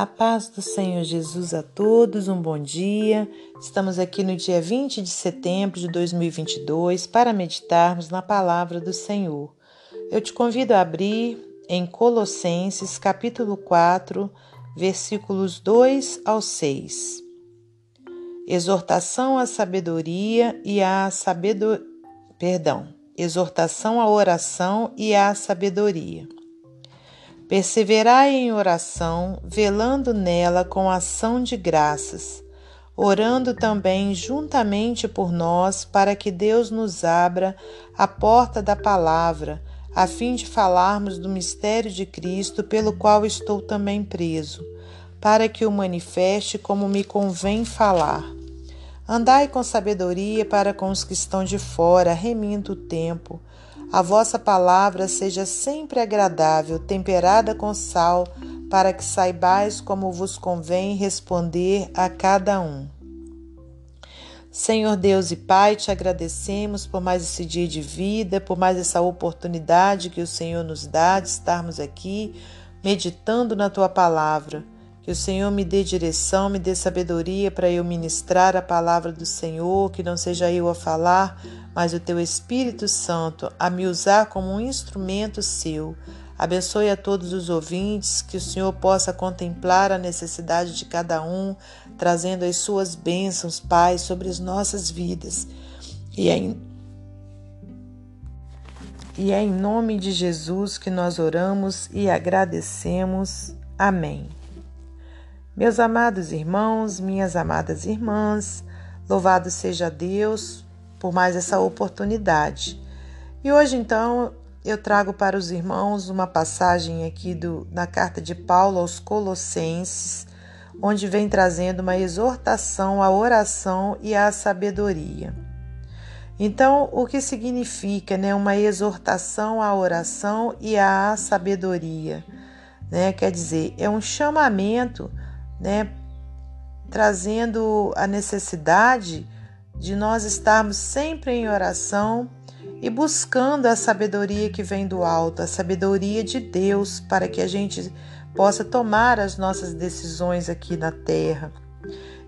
A paz do Senhor Jesus a todos, um bom dia. Estamos aqui no dia 20 de setembro de 2022 para meditarmos na palavra do Senhor. Eu te convido a abrir em Colossenses, capítulo 4, versículos 2 ao 6. Exortação à sabedoria e à sabedoria. Perdão. Exortação à oração e à sabedoria. Perseverai em oração, velando nela com ação de graças, orando também juntamente por nós, para que Deus nos abra a porta da palavra, a fim de falarmos do mistério de Cristo, pelo qual estou também preso, para que o manifeste como me convém falar. Andai com sabedoria para com os que estão de fora, remindo o tempo a vossa palavra seja sempre agradável, temperada com sal, para que saibais como vos convém responder a cada um. Senhor Deus e Pai, te agradecemos por mais esse dia de vida, por mais essa oportunidade que o Senhor nos dá de estarmos aqui meditando na tua palavra. Que o Senhor me dê direção, me dê sabedoria para eu ministrar a palavra do Senhor, que não seja eu a falar, mas o teu Espírito Santo a me usar como um instrumento seu. Abençoe a todos os ouvintes, que o Senhor possa contemplar a necessidade de cada um, trazendo as suas bênçãos, Pai, sobre as nossas vidas. E é em, e é em nome de Jesus que nós oramos e agradecemos. Amém. Meus amados irmãos, minhas amadas irmãs, louvado seja Deus por mais essa oportunidade. E hoje, então, eu trago para os irmãos uma passagem aqui do, na carta de Paulo aos Colossenses, onde vem trazendo uma exortação à oração e à sabedoria. Então, o que significa né, uma exortação à oração e à sabedoria? Né? Quer dizer, é um chamamento né, trazendo a necessidade de nós estarmos sempre em oração e buscando a sabedoria que vem do alto, a sabedoria de Deus, para que a gente possa tomar as nossas decisões aqui na terra.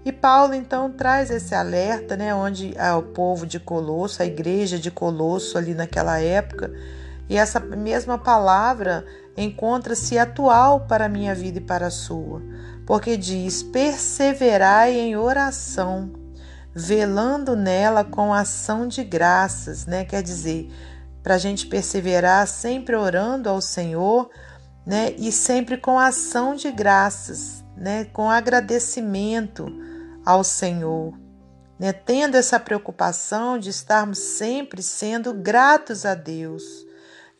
E Paulo então traz esse alerta, né, onde o povo de Colosso, a igreja de Colosso ali naquela época, e essa mesma palavra encontra-se atual para a minha vida e para a sua, porque diz: perseverai em oração velando nela com ação de graças, né? Quer dizer, para a gente perseverar sempre orando ao Senhor, né? E sempre com ação de graças, né? Com agradecimento ao Senhor, né? Tendo essa preocupação de estarmos sempre sendo gratos a Deus.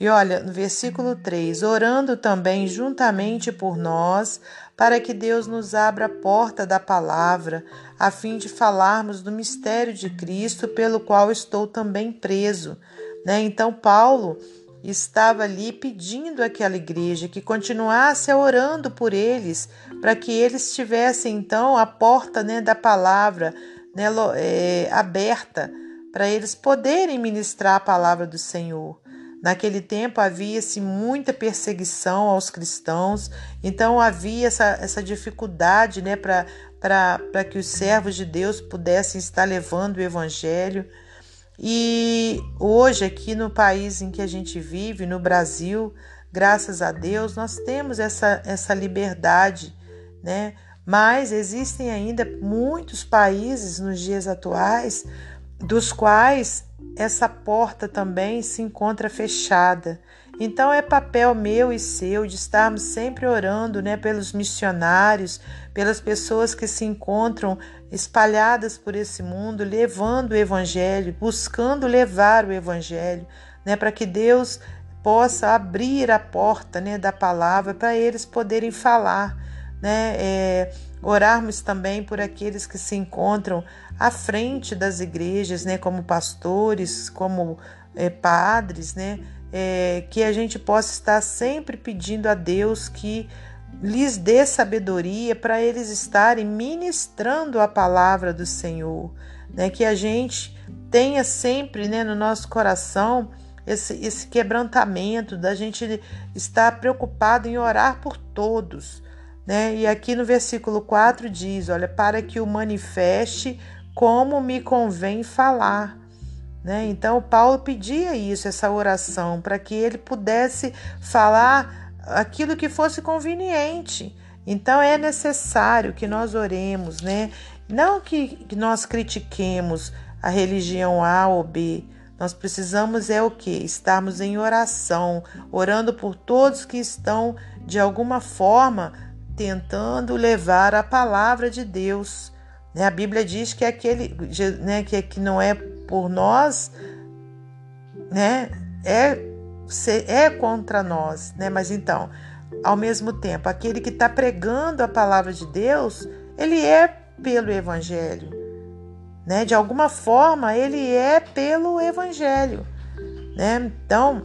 E olha, no versículo 3: orando também juntamente por nós, para que Deus nos abra a porta da palavra, a fim de falarmos do mistério de Cristo, pelo qual estou também preso. Né? Então, Paulo estava ali pedindo àquela igreja que continuasse orando por eles, para que eles tivessem então a porta né, da palavra né, é, aberta, para eles poderem ministrar a palavra do Senhor. Naquele tempo havia-se muita perseguição aos cristãos, então havia essa, essa dificuldade né, para que os servos de Deus pudessem estar levando o evangelho. E hoje, aqui no país em que a gente vive, no Brasil, graças a Deus, nós temos essa, essa liberdade, né? Mas existem ainda muitos países nos dias atuais dos quais essa porta também se encontra fechada. Então é papel meu e seu de estarmos sempre orando, né, pelos missionários, pelas pessoas que se encontram espalhadas por esse mundo, levando o evangelho, buscando levar o evangelho, né, para que Deus possa abrir a porta, né, da palavra para eles poderem falar, né, é, orarmos também por aqueles que se encontram à frente das igrejas, né, como pastores, como é, padres, né, é, que a gente possa estar sempre pedindo a Deus que lhes dê sabedoria para eles estarem ministrando a palavra do Senhor, né, que a gente tenha sempre, né, no nosso coração esse, esse quebrantamento da gente estar preocupado em orar por todos, né? E aqui no versículo 4 diz: Olha, para que o manifeste como me convém falar. Né? Então, Paulo pedia isso, essa oração, para que ele pudesse falar aquilo que fosse conveniente. Então, é necessário que nós oremos, né? Não que, nós critiquemos a religião A ou B. Nós precisamos é o que? Estarmos em oração, orando por todos que estão de alguma forma tentando levar a palavra de Deus. Né? A Bíblia diz que aquele né, que, que não é por nós, né, é, é contra nós. Né? Mas então, ao mesmo tempo, aquele que está pregando a palavra de Deus, ele é pelo Evangelho. Né? De alguma forma, ele é pelo Evangelho. Né? Então,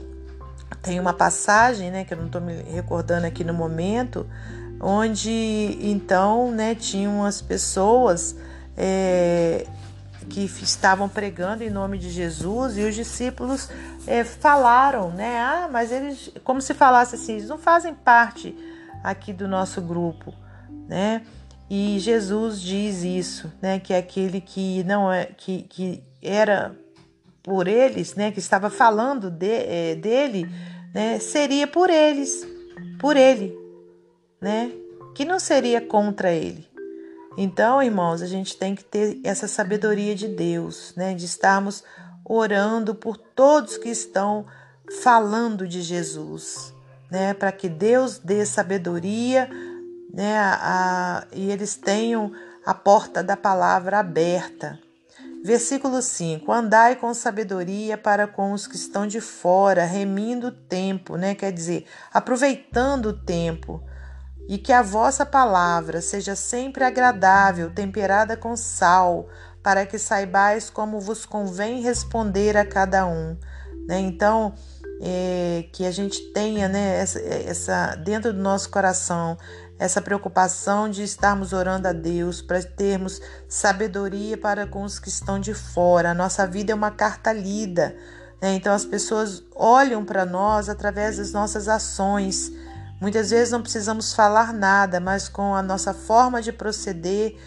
tem uma passagem né, que eu não estou me recordando aqui no momento, onde então né, tinham as pessoas é, que estavam pregando em nome de Jesus e os discípulos é, falaram, né? Ah, mas eles, como se falasse assim, eles não fazem parte aqui do nosso grupo, né? E Jesus diz isso, né? Que é aquele que não é, que, que era por eles, né? Que estava falando de, é, dele, né? Seria por eles, por ele, né? Que não seria contra ele. Então, irmãos, a gente tem que ter essa sabedoria de Deus, né? De estarmos orando por todos que estão falando de Jesus, né? Para que Deus dê sabedoria, né? A, e eles tenham a porta da palavra aberta. Versículo 5: Andai com sabedoria para com os que estão de fora, remindo o tempo, né? Quer dizer, aproveitando o tempo e que a vossa palavra seja sempre agradável, temperada com sal, para que saibais como vos convém responder a cada um. Né? Então, é, que a gente tenha né, essa, essa dentro do nosso coração essa preocupação de estarmos orando a Deus para termos sabedoria para com os que estão de fora. A nossa vida é uma carta lida, né? então as pessoas olham para nós através das nossas ações. Muitas vezes não precisamos falar nada, mas com a nossa forma de proceder,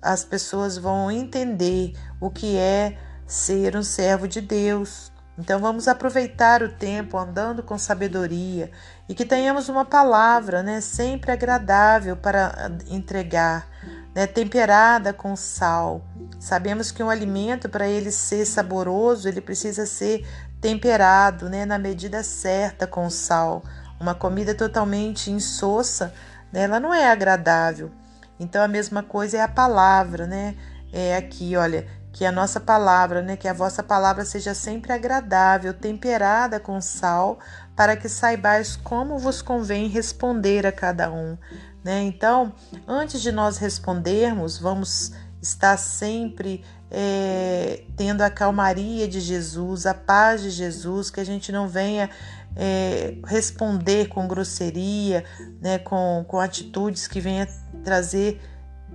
as pessoas vão entender o que é ser um servo de Deus. Então vamos aproveitar o tempo andando com sabedoria e que tenhamos uma palavra, né, sempre agradável para entregar, né, temperada com sal. Sabemos que um alimento para ele ser saboroso, ele precisa ser temperado, né, na medida certa com sal. Uma comida totalmente insossa, né, ela não é agradável. Então a mesma coisa é a palavra, né? É aqui, olha, que a nossa palavra, né, que a vossa palavra seja sempre agradável, temperada com sal, para que saibais como vos convém responder a cada um, né? Então, antes de nós respondermos, vamos estar sempre é, tendo a calmaria de Jesus, a paz de Jesus, que a gente não venha é, responder com grosseria, né, com, com atitudes que venha trazer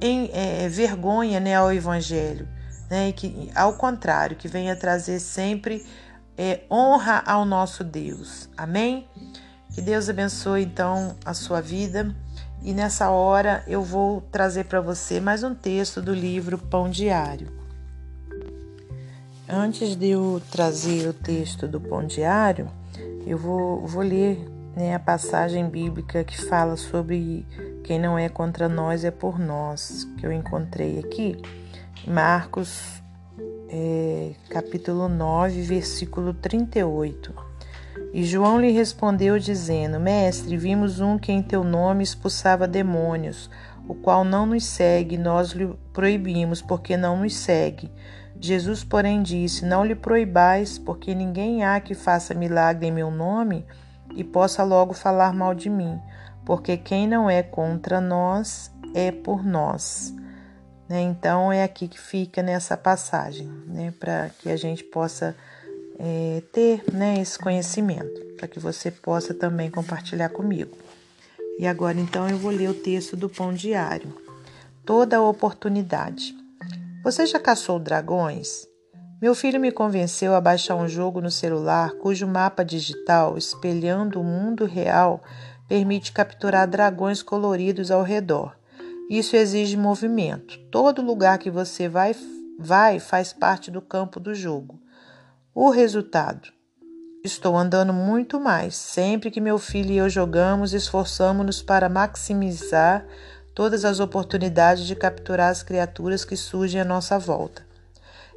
em, é, vergonha né, ao Evangelho, né, que, ao contrário, que venha trazer sempre é, honra ao nosso Deus. Amém? Que Deus abençoe então a sua vida. E nessa hora eu vou trazer para você mais um texto do livro Pão Diário. Antes de eu trazer o texto do Pão Diário, eu vou, vou ler né, a passagem bíblica que fala sobre quem não é contra nós é por nós, que eu encontrei aqui. Marcos, é, capítulo 9, versículo 38. E João lhe respondeu, dizendo: Mestre, vimos um que em teu nome expulsava demônios, o qual não nos segue, nós lhe proibimos, porque não nos segue. Jesus, porém, disse: Não lhe proibais, porque ninguém há que faça milagre em meu nome e possa logo falar mal de mim, porque quem não é contra nós é por nós. Né? Então, é aqui que fica nessa passagem, né? para que a gente possa é, ter né, esse conhecimento, para que você possa também compartilhar comigo. E agora, então, eu vou ler o texto do Pão Diário. Toda oportunidade. Você já caçou dragões? Meu filho me convenceu a baixar um jogo no celular cujo mapa digital, espelhando o mundo real, permite capturar dragões coloridos ao redor. Isso exige movimento. Todo lugar que você vai, vai faz parte do campo do jogo. O resultado: estou andando muito mais. Sempre que meu filho e eu jogamos, esforçamos-nos para maximizar todas as oportunidades de capturar as criaturas que surgem à nossa volta.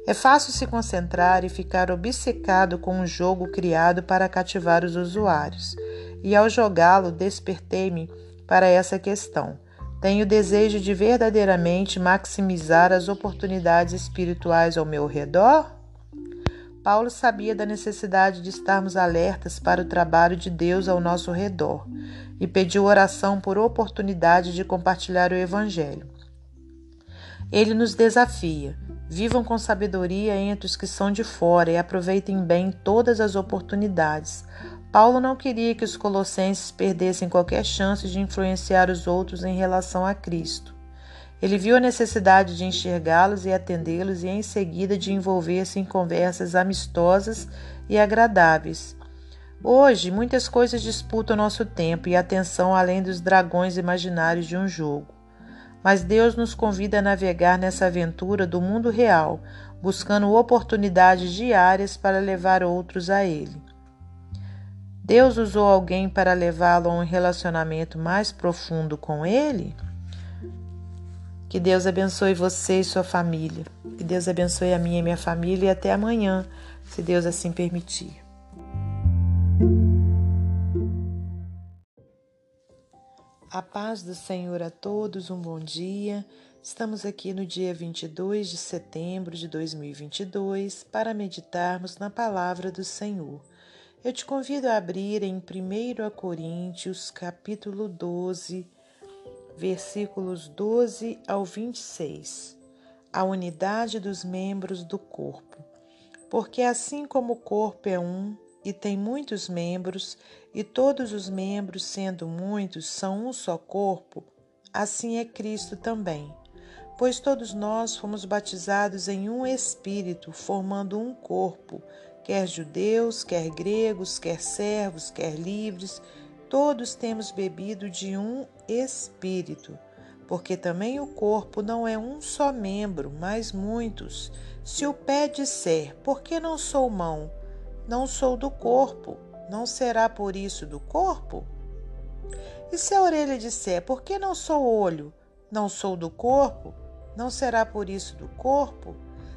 É fácil se concentrar e ficar obcecado com um jogo criado para cativar os usuários. E ao jogá-lo, despertei-me para essa questão. Tenho desejo de verdadeiramente maximizar as oportunidades espirituais ao meu redor? Paulo sabia da necessidade de estarmos alertas para o trabalho de Deus ao nosso redor e pediu oração por oportunidade de compartilhar o Evangelho. Ele nos desafia: vivam com sabedoria entre os que são de fora e aproveitem bem todas as oportunidades. Paulo não queria que os colossenses perdessem qualquer chance de influenciar os outros em relação a Cristo. Ele viu a necessidade de enxergá-los e atendê-los e, em seguida, de envolver-se em conversas amistosas e agradáveis. Hoje, muitas coisas disputam nosso tempo e atenção além dos dragões imaginários de um jogo. Mas Deus nos convida a navegar nessa aventura do mundo real, buscando oportunidades diárias para levar outros a Ele. Deus usou alguém para levá-lo a um relacionamento mais profundo com Ele? Que Deus abençoe você e sua família. Que Deus abençoe a minha e minha família e até amanhã, se Deus assim permitir. A paz do Senhor a todos, um bom dia. Estamos aqui no dia 22 de setembro de 2022 para meditarmos na palavra do Senhor. Eu te convido a abrir em 1 Coríntios, capítulo 12, versículos 12 ao 26. A unidade dos membros do corpo. Porque assim como o corpo é um e tem muitos membros, e todos os membros, sendo muitos, são um só corpo, assim é Cristo também. Pois todos nós fomos batizados em um Espírito, formando um corpo, quer judeus, quer gregos, quer servos, quer livres, todos temos bebido de um Espírito. Porque também o corpo não é um só membro, mas muitos. Se o pé disser, por que não sou mão? Não sou do corpo, não será por isso do corpo? E se a orelha disser, por que não sou olho? Não sou do corpo? Não será por isso do corpo?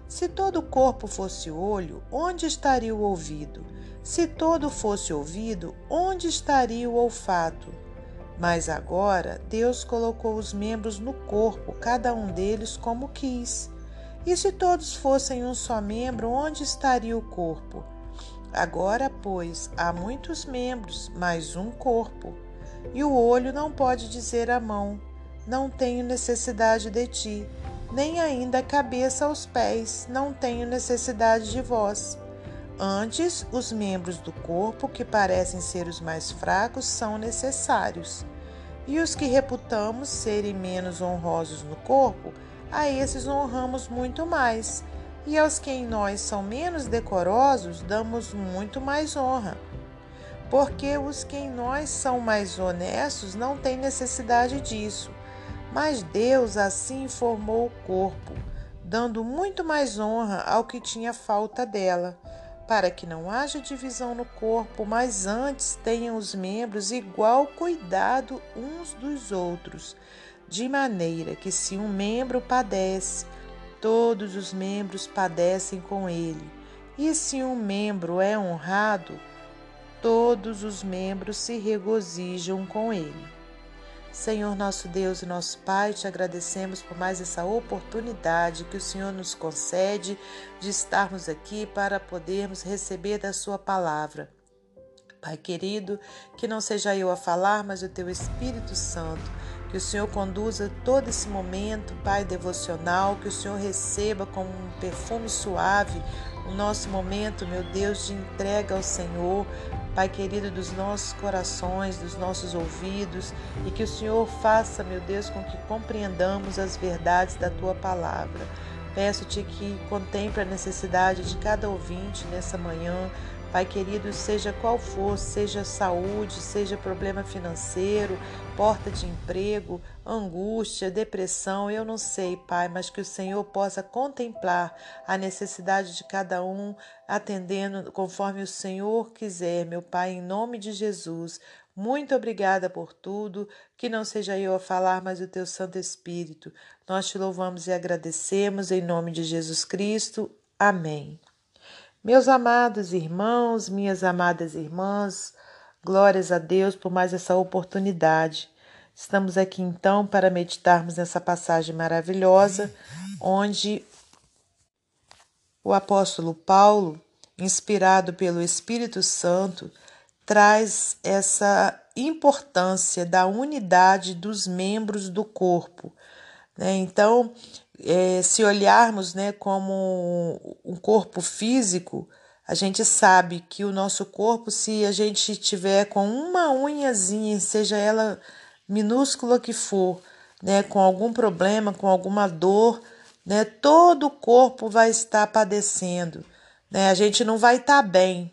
Se todo o corpo fosse olho, onde estaria o ouvido? Se todo fosse ouvido, onde estaria o olfato? Mas agora Deus colocou os membros no corpo, cada um deles como quis. E se todos fossem um só membro, onde estaria o corpo? Agora, pois, há muitos membros, mas um corpo. E o olho não pode dizer à mão: Não tenho necessidade de ti, nem ainda a cabeça aos pés: Não tenho necessidade de vós. Antes, os membros do corpo, que parecem ser os mais fracos, são necessários. E os que reputamos serem menos honrosos no corpo, a esses honramos muito mais e aos que em nós são menos decorosos, damos muito mais honra. Porque os que em nós são mais honestos não têm necessidade disso. Mas Deus assim formou o corpo, dando muito mais honra ao que tinha falta dela, para que não haja divisão no corpo, mas antes tenham os membros igual cuidado uns dos outros, de maneira que se um membro padece, todos os membros padecem com ele. E se um membro é honrado, todos os membros se regozijam com ele. Senhor nosso Deus e nosso Pai, te agradecemos por mais essa oportunidade que o Senhor nos concede de estarmos aqui para podermos receber da Sua palavra. Pai querido, que não seja eu a falar, mas o Teu Espírito Santo que o Senhor conduza todo esse momento, Pai, devocional, que o Senhor receba como um perfume suave o nosso momento, meu Deus, de entrega ao Senhor, Pai querido, dos nossos corações, dos nossos ouvidos, e que o Senhor faça, meu Deus, com que compreendamos as verdades da tua palavra. Peço-te que contemple a necessidade de cada ouvinte nessa manhã, Pai querido, seja qual for, seja saúde, seja problema financeiro, porta de emprego, angústia, depressão, eu não sei, Pai, mas que o Senhor possa contemplar a necessidade de cada um, atendendo conforme o Senhor quiser, meu Pai, em nome de Jesus. Muito obrigada por tudo, que não seja eu a falar, mas o teu Santo Espírito. Nós te louvamos e agradecemos em nome de Jesus Cristo. Amém. Meus amados irmãos, minhas amadas irmãs, glórias a Deus por mais essa oportunidade. Estamos aqui então para meditarmos nessa passagem maravilhosa, onde o apóstolo Paulo, inspirado pelo Espírito Santo, traz essa importância da unidade dos membros do corpo. Né? Então, é, se olharmos né, como um corpo físico, a gente sabe que o nosso corpo, se a gente tiver com uma unhazinha, seja ela minúscula que for, né, com algum problema, com alguma dor, né, todo o corpo vai estar padecendo. Né, a gente não vai estar bem.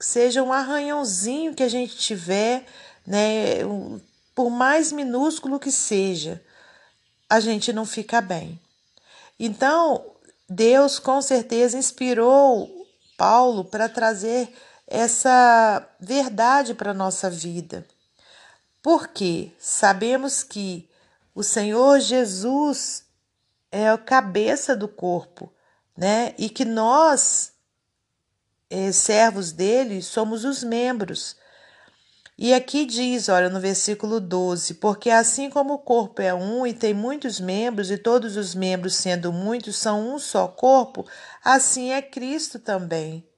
Seja um arranhãozinho que a gente tiver, né, por mais minúsculo que seja, a gente não fica bem. Então, Deus com certeza inspirou Paulo para trazer essa verdade para a nossa vida. Porque sabemos que o Senhor Jesus é a cabeça do corpo, né? E que nós, eh, servos dele, somos os membros. E aqui diz, olha, no versículo 12: Porque assim como o corpo é um e tem muitos membros, e todos os membros, sendo muitos, são um só corpo, assim é Cristo também.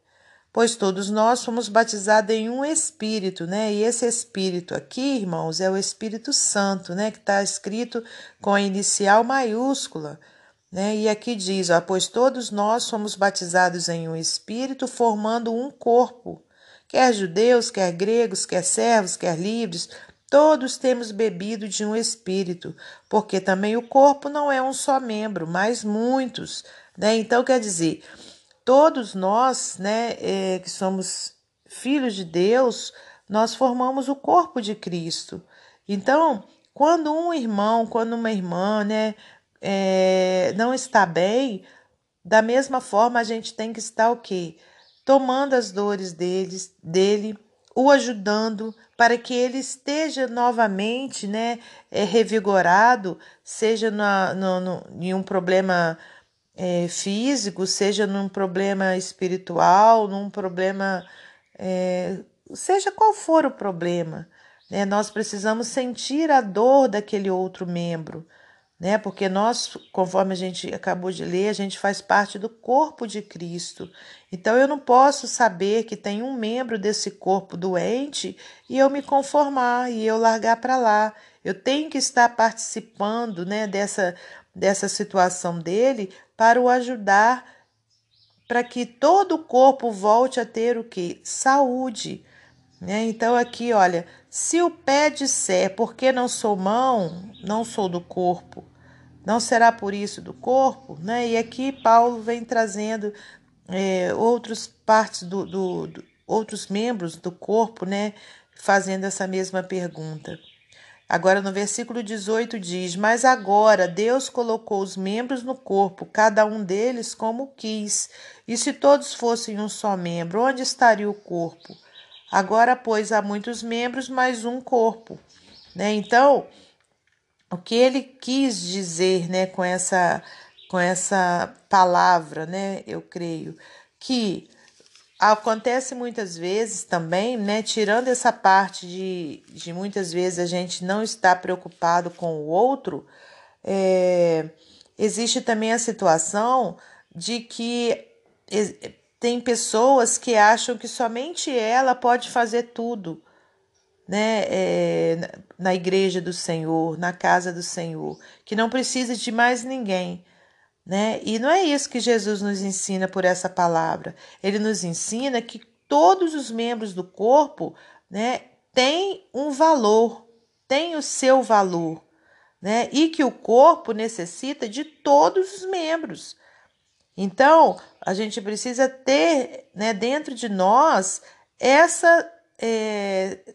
Pois todos nós fomos batizados em um Espírito, né? E esse Espírito aqui, irmãos, é o Espírito Santo, né? Que está escrito com a inicial maiúscula. Né? E aqui diz: ó, Pois todos nós fomos batizados em um Espírito, formando um corpo quer judeus, quer gregos, quer servos, quer livres, todos temos bebido de um espírito, porque também o corpo não é um só membro, mas muitos. Né? Então, quer dizer, todos nós né, é, que somos filhos de Deus, nós formamos o corpo de Cristo. Então, quando um irmão, quando uma irmã né, é, não está bem, da mesma forma a gente tem que estar o quê? Tomando as dores deles, dele, o ajudando para que ele esteja novamente né, é, revigorado, seja na, no, no, em um problema é, físico, seja num problema espiritual, num problema, é, seja qual for o problema. Né, nós precisamos sentir a dor daquele outro membro né? Porque nós, conforme a gente acabou de ler, a gente faz parte do corpo de Cristo. Então eu não posso saber que tem um membro desse corpo doente e eu me conformar e eu largar para lá. Eu tenho que estar participando, né, dessa dessa situação dele para o ajudar para que todo o corpo volte a ter o que? Saúde. Né? Então, aqui, olha, se o pé disser, porque não sou mão, não sou do corpo, não será por isso do corpo? Né? E aqui Paulo vem trazendo é, outras partes do, do, do, outros membros do corpo, né? Fazendo essa mesma pergunta. Agora no versículo 18 diz: Mas agora Deus colocou os membros no corpo, cada um deles como quis. E se todos fossem um só membro, onde estaria o corpo? Agora, pois, há muitos membros, mas um corpo. Né? Então, o que ele quis dizer né, com, essa, com essa palavra, né, eu creio, que acontece muitas vezes também, né, tirando essa parte de, de muitas vezes a gente não estar preocupado com o outro, é, existe também a situação de que tem pessoas que acham que somente ela pode fazer tudo, né, é, na igreja do Senhor, na casa do Senhor, que não precisa de mais ninguém, né? E não é isso que Jesus nos ensina por essa palavra. Ele nos ensina que todos os membros do corpo, né, têm um valor, têm o seu valor, né? E que o corpo necessita de todos os membros. Então, a gente precisa ter né, dentro de nós essa, é,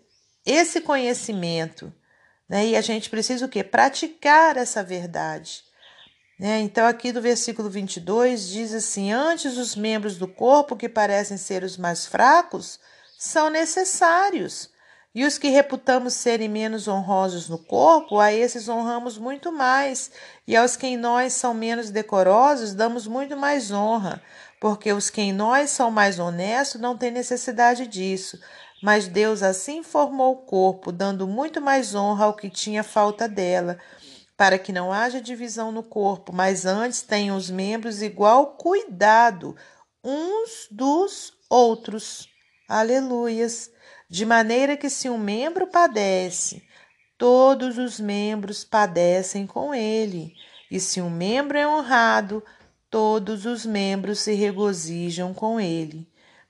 esse conhecimento. Né? E a gente precisa o quê? Praticar essa verdade. Né? Então, aqui do versículo 22 diz assim: Antes os membros do corpo que parecem ser os mais fracos são necessários. E os que reputamos serem menos honrosos no corpo, a esses honramos muito mais, e aos que em nós são menos decorosos, damos muito mais honra, porque os que em nós são mais honestos não têm necessidade disso. Mas Deus assim formou o corpo, dando muito mais honra ao que tinha falta dela, para que não haja divisão no corpo, mas antes tenham os membros igual cuidado uns dos outros. Aleluias! De maneira que se um membro padece, todos os membros padecem com ele, e se um membro é honrado, todos os membros se regozijam com ele.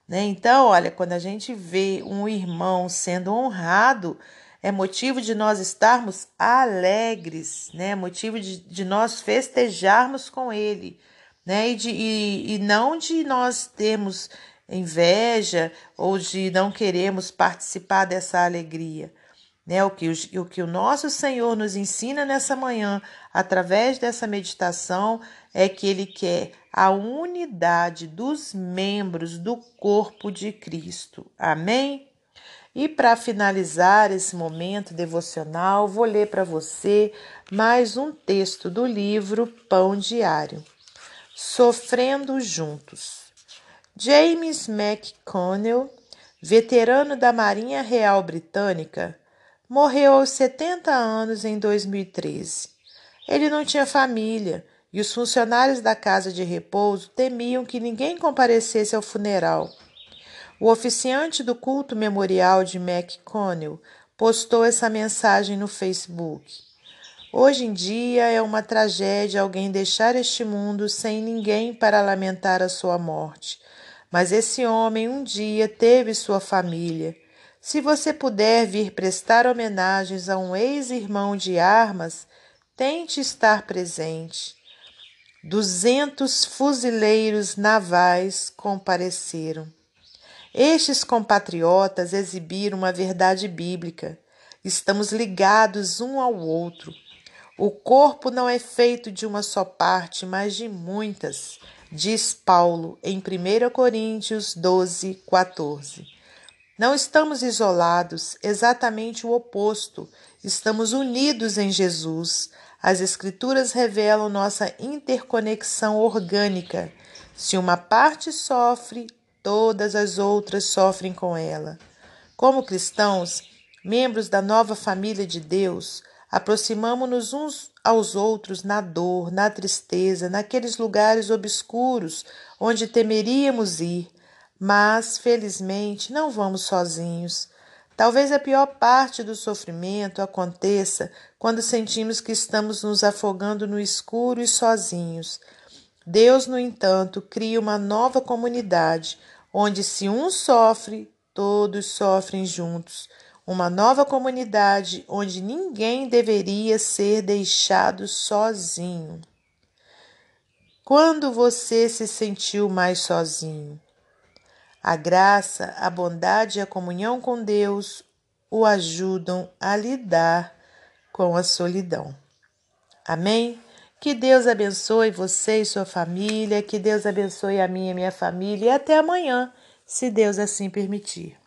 Né? Então, olha, quando a gente vê um irmão sendo honrado, é motivo de nós estarmos alegres, né? motivo de, de nós festejarmos com ele, né? E, de, e, e não de nós termos inveja ou de não queremos participar dessa alegria. Né? O, que o, o que o nosso Senhor nos ensina nessa manhã, através dessa meditação, é que Ele quer a unidade dos membros do corpo de Cristo. Amém? E para finalizar esse momento devocional, vou ler para você mais um texto do livro Pão Diário. Sofrendo Juntos. James McConnell, veterano da Marinha Real Britânica, morreu aos 70 anos em 2013. Ele não tinha família e os funcionários da casa de repouso temiam que ninguém comparecesse ao funeral. O oficiante do culto memorial de McConnell postou essa mensagem no Facebook. Hoje em dia é uma tragédia alguém deixar este mundo sem ninguém para lamentar a sua morte. Mas esse homem um dia teve sua família. Se você puder vir prestar homenagens a um ex-irmão de armas, tente estar presente. Duzentos fuzileiros navais compareceram. Estes compatriotas exibiram uma verdade bíblica. Estamos ligados um ao outro. O corpo não é feito de uma só parte, mas de muitas, diz Paulo em 1 Coríntios 12, 14. Não estamos isolados, exatamente o oposto. Estamos unidos em Jesus. As Escrituras revelam nossa interconexão orgânica. Se uma parte sofre, todas as outras sofrem com ela. Como cristãos, membros da nova família de Deus, aproximamo-nos uns aos outros na dor, na tristeza, naqueles lugares obscuros onde temeríamos ir, mas felizmente não vamos sozinhos. Talvez a pior parte do sofrimento aconteça quando sentimos que estamos nos afogando no escuro e sozinhos. Deus, no entanto, cria uma nova comunidade, onde se um sofre, todos sofrem juntos. Uma nova comunidade onde ninguém deveria ser deixado sozinho. Quando você se sentiu mais sozinho? A graça, a bondade e a comunhão com Deus o ajudam a lidar com a solidão. Amém? Que Deus abençoe você e sua família, que Deus abençoe a minha e minha família e até amanhã, se Deus assim permitir.